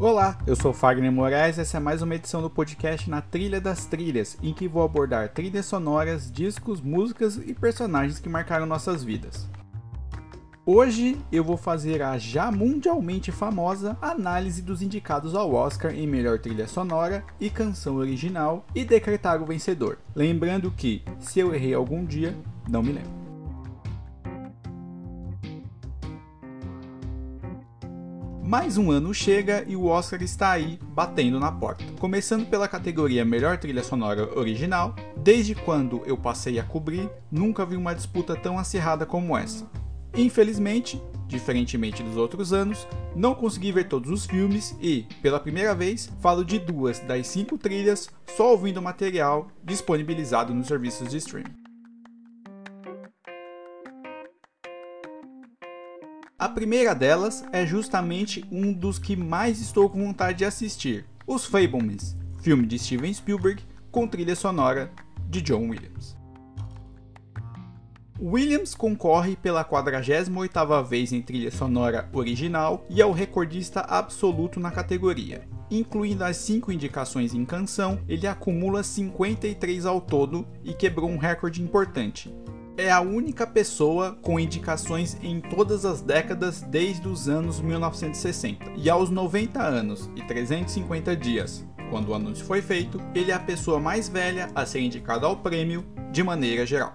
Olá, eu sou Fagner Moraes e essa é mais uma edição do podcast Na Trilha das Trilhas, em que vou abordar trilhas sonoras, discos, músicas e personagens que marcaram nossas vidas. Hoje eu vou fazer a já mundialmente famosa análise dos indicados ao Oscar em melhor trilha sonora e canção original e decretar o vencedor. Lembrando que, se eu errei algum dia, não me lembro. Mais um ano chega e o Oscar está aí, batendo na porta. Começando pela categoria Melhor Trilha Sonora Original, desde quando eu passei a cobrir, nunca vi uma disputa tão acirrada como essa. Infelizmente, diferentemente dos outros anos, não consegui ver todos os filmes e, pela primeira vez, falo de duas das cinco trilhas só ouvindo o material disponibilizado nos serviços de streaming. A primeira delas é justamente um dos que mais estou com vontade de assistir, Os Fablemans, filme de Steven Spielberg com trilha sonora de John Williams. Williams concorre pela 48ª vez em trilha sonora original e é o recordista absoluto na categoria. Incluindo as 5 indicações em canção, ele acumula 53 ao todo e quebrou um recorde importante, é a única pessoa com indicações em todas as décadas desde os anos 1960. E aos 90 anos e 350 dias, quando o anúncio foi feito, ele é a pessoa mais velha a ser indicada ao prêmio de maneira geral.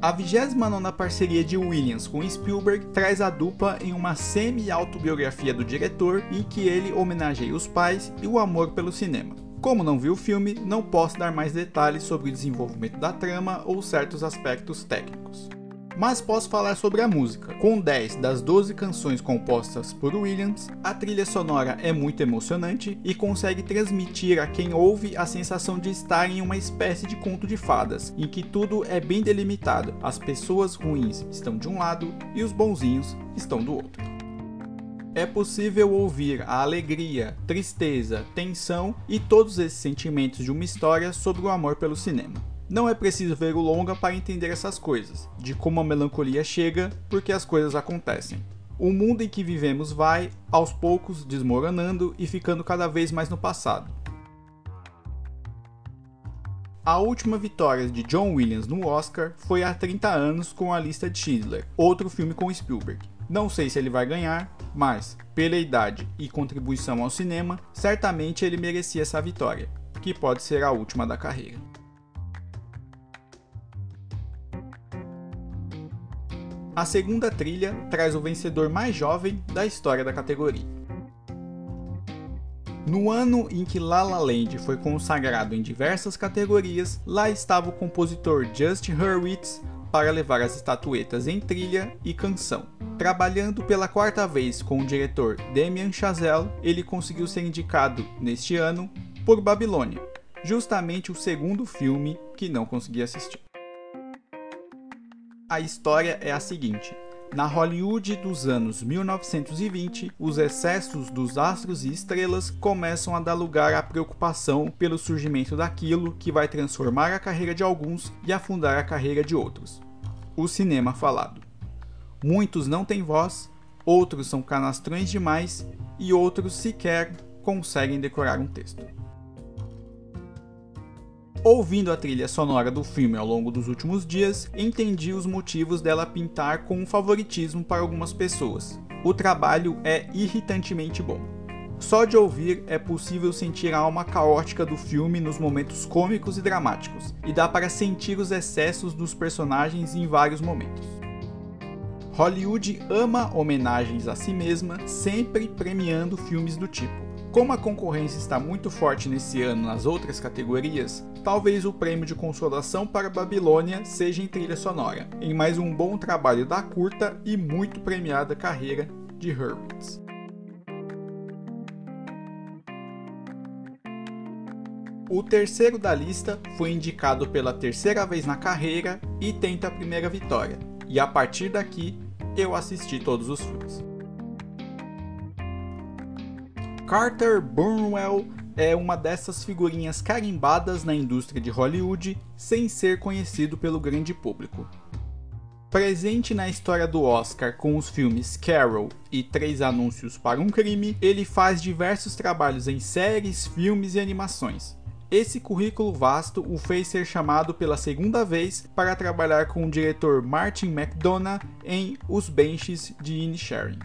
A 29 parceria de Williams com Spielberg traz a dupla em uma semi-autobiografia do diretor em que ele homenageia os pais e o amor pelo cinema. Como não vi o filme, não posso dar mais detalhes sobre o desenvolvimento da trama ou certos aspectos técnicos. Mas posso falar sobre a música. Com 10 das 12 canções compostas por Williams, a trilha sonora é muito emocionante e consegue transmitir a quem ouve a sensação de estar em uma espécie de conto de fadas, em que tudo é bem delimitado. As pessoas ruins estão de um lado e os bonzinhos estão do outro é possível ouvir a alegria, tristeza, tensão e todos esses sentimentos de uma história sobre o amor pelo cinema. Não é preciso ver o longa para entender essas coisas, de como a melancolia chega porque as coisas acontecem. O mundo em que vivemos vai, aos poucos, desmoronando e ficando cada vez mais no passado. A última vitória de John Williams no Oscar foi há 30 anos com A Lista de Schindler, outro filme com Spielberg. Não sei se ele vai ganhar, mas, pela idade e contribuição ao cinema, certamente ele merecia essa vitória, que pode ser a última da carreira. A segunda trilha traz o vencedor mais jovem da história da categoria. No ano em que La La Land foi consagrado em diversas categorias, lá estava o compositor Just Hurwitz para levar as estatuetas em trilha e canção. Trabalhando pela quarta vez com o diretor Damien Chazelle, ele conseguiu ser indicado neste ano por Babilônia, justamente o segundo filme que não consegui assistir. A história é a seguinte: na Hollywood dos anos 1920, os excessos dos astros e estrelas começam a dar lugar à preocupação pelo surgimento daquilo que vai transformar a carreira de alguns e afundar a carreira de outros. O cinema falado. Muitos não têm voz, outros são canastrões demais e outros sequer conseguem decorar um texto. Ouvindo a trilha sonora do filme ao longo dos últimos dias, entendi os motivos dela pintar com um favoritismo para algumas pessoas. O trabalho é irritantemente bom. Só de ouvir é possível sentir a alma caótica do filme nos momentos cômicos e dramáticos, e dá para sentir os excessos dos personagens em vários momentos. Hollywood ama homenagens a si mesma, sempre premiando filmes do tipo. Como a concorrência está muito forte nesse ano nas outras categorias, talvez o prêmio de consolação para Babilônia seja em trilha sonora, em mais um bom trabalho da curta e muito premiada carreira de Hurwitz. O terceiro da lista foi indicado pela terceira vez na carreira e tenta a primeira vitória, e a partir daqui eu assisti todos os filmes. Carter Burnwell é uma dessas figurinhas carimbadas na indústria de Hollywood sem ser conhecido pelo grande público. Presente na história do Oscar com os filmes Carol e Três Anúncios para um Crime, ele faz diversos trabalhos em séries, filmes e animações. Esse currículo vasto o fez ser chamado pela segunda vez para trabalhar com o diretor Martin McDonagh em Os Benches de Inisherin.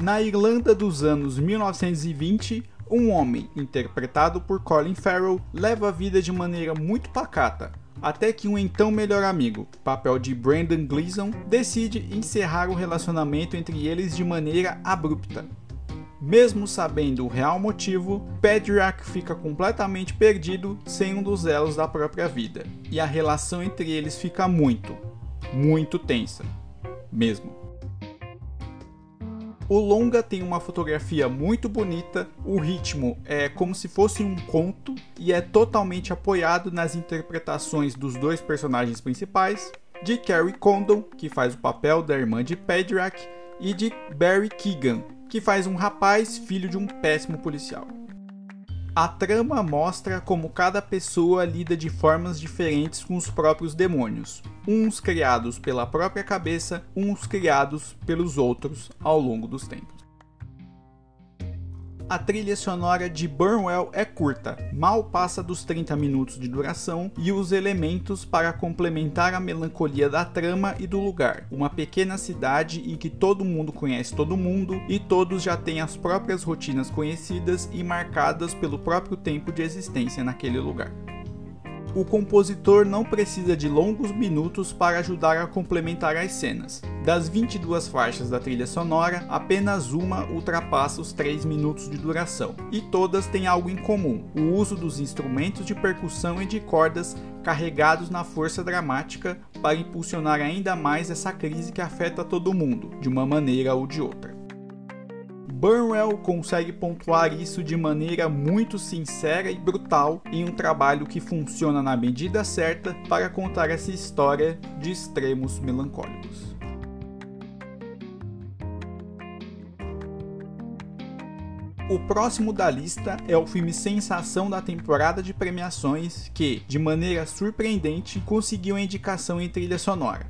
Na Irlanda dos anos 1920, um homem, interpretado por Colin Farrell, leva a vida de maneira muito pacata, até que um então melhor amigo, papel de Brandon Gleeson, decide encerrar o relacionamento entre eles de maneira abrupta. Mesmo sabendo o real motivo, Pedriak fica completamente perdido sem um dos elos da própria vida, e a relação entre eles fica muito, muito tensa. Mesmo. O longa tem uma fotografia muito bonita, o ritmo é como se fosse um conto e é totalmente apoiado nas interpretações dos dois personagens principais, de Carrie Condon, que faz o papel da irmã de Pedriak, e de Barry Keegan, que faz um rapaz filho de um péssimo policial. A trama mostra como cada pessoa lida de formas diferentes com os próprios demônios, uns criados pela própria cabeça, uns criados pelos outros ao longo dos tempos. A trilha sonora de Burnwell é curta, mal passa dos 30 minutos de duração, e os elementos para complementar a melancolia da trama e do lugar. Uma pequena cidade em que todo mundo conhece todo mundo e todos já têm as próprias rotinas conhecidas e marcadas pelo próprio tempo de existência naquele lugar o compositor não precisa de longos minutos para ajudar a complementar as cenas. Das 22 faixas da trilha sonora, apenas uma ultrapassa os 3 minutos de duração, e todas têm algo em comum: o uso dos instrumentos de percussão e de cordas carregados na força dramática para impulsionar ainda mais essa crise que afeta todo mundo, de uma maneira ou de outra. Burnwell consegue pontuar isso de maneira muito sincera e brutal em um trabalho que funciona na medida certa para contar essa história de extremos melancólicos. O próximo da lista é o filme sensação da temporada de premiações que, de maneira surpreendente, conseguiu a indicação em trilha sonora.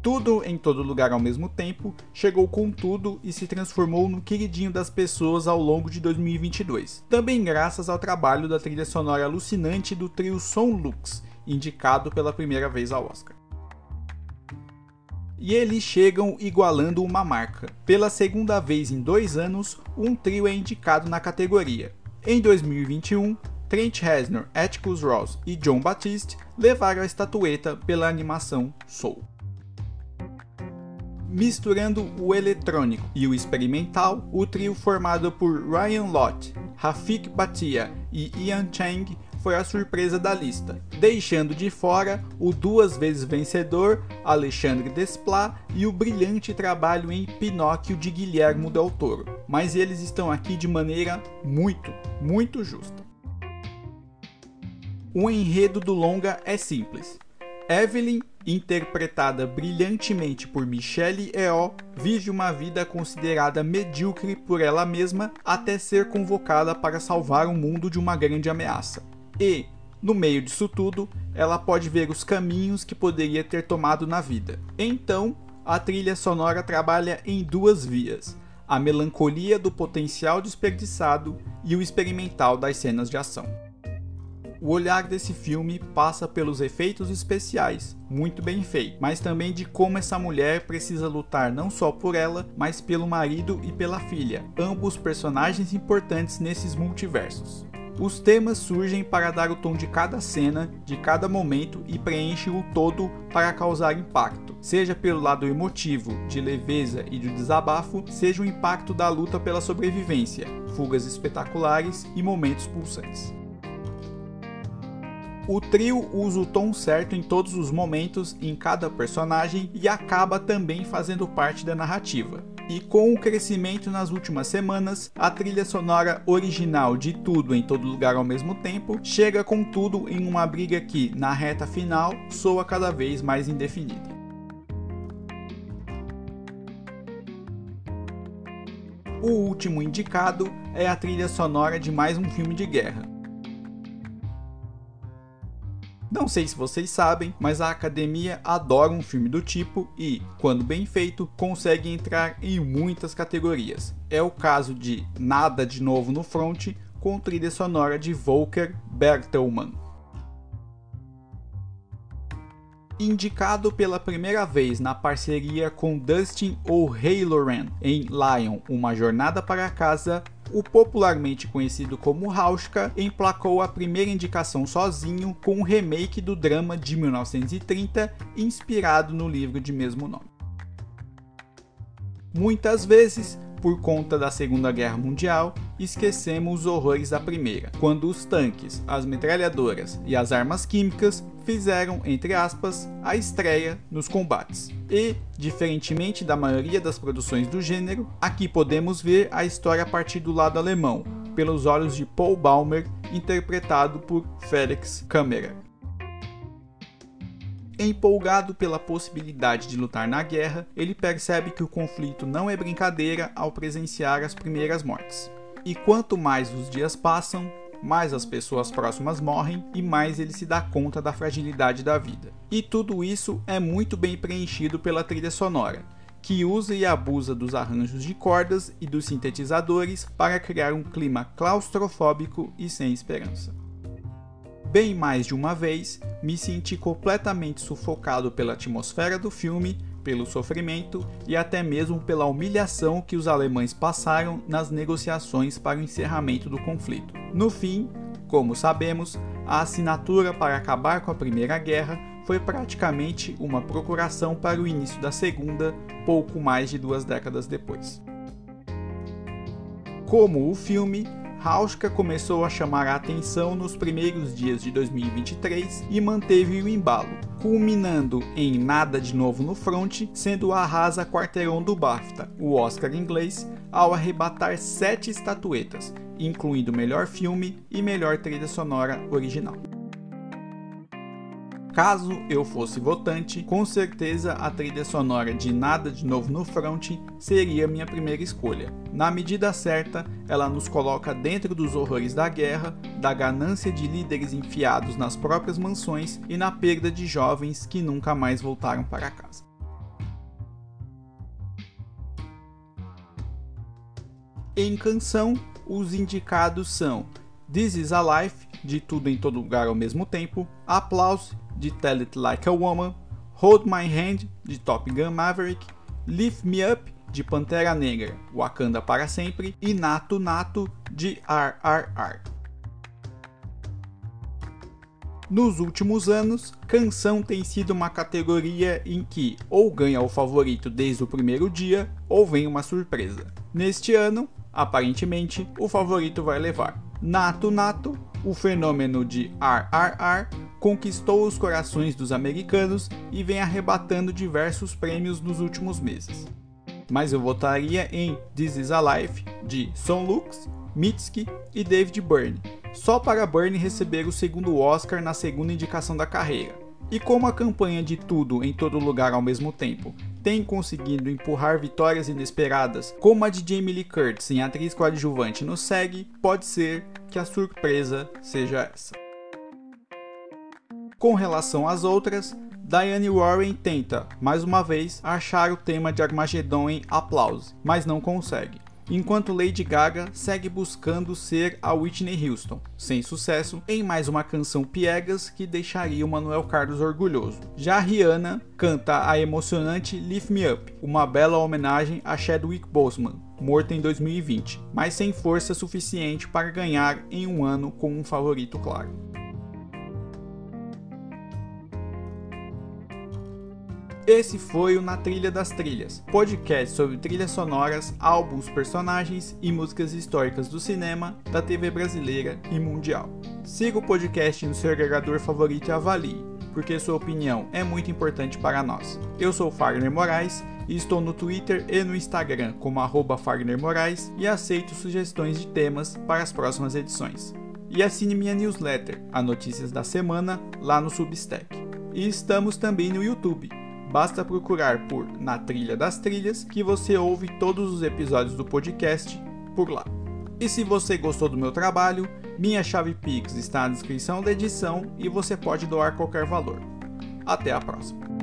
Tudo em todo lugar ao mesmo tempo chegou com tudo e se transformou no queridinho das pessoas ao longo de 2022. Também graças ao trabalho da trilha sonora alucinante do trio Som Lux, indicado pela primeira vez ao Oscar. E eles chegam igualando uma marca. Pela segunda vez em dois anos, um trio é indicado na categoria. Em 2021, Trent Reznor, Atticus Ross e John Batiste levaram a estatueta pela animação Soul misturando o eletrônico e o experimental, o trio formado por Ryan Lott, Rafik Bhatia e Ian Chang foi a surpresa da lista, deixando de fora o duas vezes vencedor Alexandre Desplat e o brilhante trabalho em Pinóquio de Guilherme Del Toro. Mas eles estão aqui de maneira muito, muito justa. O enredo do longa é simples. Evelyn interpretada brilhantemente por Michelle Yeoh, vive uma vida considerada medíocre por ela mesma até ser convocada para salvar o mundo de uma grande ameaça. E, no meio disso tudo, ela pode ver os caminhos que poderia ter tomado na vida. Então, a trilha sonora trabalha em duas vias: a melancolia do potencial desperdiçado e o experimental das cenas de ação. O olhar desse filme passa pelos efeitos especiais, muito bem feito, mas também de como essa mulher precisa lutar não só por ela, mas pelo marido e pela filha, ambos personagens importantes nesses multiversos. Os temas surgem para dar o tom de cada cena, de cada momento e preenchem o todo para causar impacto, seja pelo lado emotivo, de leveza e de desabafo, seja o impacto da luta pela sobrevivência, fugas espetaculares e momentos pulsantes. O trio usa o tom certo em todos os momentos, em cada personagem e acaba também fazendo parte da narrativa. E com o crescimento nas últimas semanas, a trilha sonora original de Tudo em Todo Lugar ao mesmo tempo chega com tudo em uma briga que, na reta final, soa cada vez mais indefinida. O último indicado é a trilha sonora de mais um filme de guerra, Não sei se vocês sabem, mas a academia adora um filme do tipo e, quando bem feito, consegue entrar em muitas categorias. É o caso de Nada de Novo no Front, com trilha sonora de Volker Bertelmann. Indicado pela primeira vez na parceria com Dustin O'Halloran em Lion, Uma Jornada para Casa, o popularmente conhecido como Rauschka emplacou a primeira indicação sozinho com um remake do drama de 1930 inspirado no livro de mesmo nome. Muitas vezes, por conta da Segunda Guerra Mundial, esquecemos os horrores da Primeira, quando os tanques, as metralhadoras e as armas químicas fizeram, entre aspas, a estreia nos combates. E, diferentemente da maioria das produções do gênero, aqui podemos ver a história a partir do lado alemão, pelos olhos de Paul Baumer, interpretado por Felix Kammerer. Empolgado pela possibilidade de lutar na guerra, ele percebe que o conflito não é brincadeira ao presenciar as primeiras mortes. E quanto mais os dias passam, mais as pessoas próximas morrem e mais ele se dá conta da fragilidade da vida. E tudo isso é muito bem preenchido pela trilha sonora, que usa e abusa dos arranjos de cordas e dos sintetizadores para criar um clima claustrofóbico e sem esperança. Bem mais de uma vez, me senti completamente sufocado pela atmosfera do filme, pelo sofrimento e até mesmo pela humilhação que os alemães passaram nas negociações para o encerramento do conflito. No fim, como sabemos, a assinatura para acabar com a Primeira Guerra foi praticamente uma procuração para o início da Segunda, pouco mais de duas décadas depois. Como o filme, Rauschka começou a chamar a atenção nos primeiros dias de 2023 e manteve o embalo, culminando em Nada de Novo no Front, sendo o arrasa quarteirão do BAFTA, o Oscar inglês, ao arrebatar sete estatuetas, incluindo melhor filme e melhor trilha sonora original. Caso eu fosse votante, com certeza a trilha sonora de Nada de Novo no Front seria minha primeira escolha. Na medida certa, ela nos coloca dentro dos horrores da guerra, da ganância de líderes enfiados nas próprias mansões e na perda de jovens que nunca mais voltaram para casa. Em canção, os indicados são This Is a Life, de Tudo em Todo Lugar ao mesmo tempo, Applause, de Tell It Like a Woman, Hold My Hand, de Top Gun Maverick, Lift Me Up, de Pantera Negra, Wakanda para Sempre, e Nato Nato, de RRR. Nos últimos anos, canção tem sido uma categoria em que ou ganha o favorito desde o primeiro dia, ou vem uma surpresa. Neste ano, aparentemente, o favorito vai levar. Nato Nato, o fenômeno de RRR conquistou os corações dos americanos e vem arrebatando diversos prêmios nos últimos meses. Mas eu votaria em This Is a Life de Son Lux, Mitski e David Byrne, só para Byrne receber o segundo Oscar na segunda indicação da carreira. E como a campanha de Tudo em Todo Lugar ao mesmo tempo tem conseguido empurrar vitórias inesperadas, como a de Jamie Lee Curtis em atriz coadjuvante no SEG, pode ser que a surpresa seja essa. Com relação às outras, Diane Warren tenta, mais uma vez, achar o tema de Armageddon em Applause, mas não consegue. Enquanto Lady Gaga segue buscando ser a Whitney Houston, sem sucesso, em mais uma canção piegas que deixaria o Manuel Carlos orgulhoso. Já Rihanna canta a emocionante Lift Me Up, uma bela homenagem a Chadwick Boseman, morto em 2020, mas sem força suficiente para ganhar em um ano com um favorito claro. Esse foi o Na Trilha das Trilhas, podcast sobre trilhas sonoras, álbuns, personagens e músicas históricas do cinema, da TV brasileira e mundial. Siga o podcast no seu agregador favorito e avalie, porque sua opinião é muito importante para nós. Eu sou Fagner Moraes e estou no Twitter e no Instagram como arroba Fagner Moraes e aceito sugestões de temas para as próximas edições. E assine minha newsletter, a Notícias da Semana, lá no Substack. E estamos também no YouTube Basta procurar por Na Trilha das Trilhas que você ouve todos os episódios do podcast por lá. E se você gostou do meu trabalho, minha chave Pix está na descrição da edição e você pode doar qualquer valor. Até a próxima!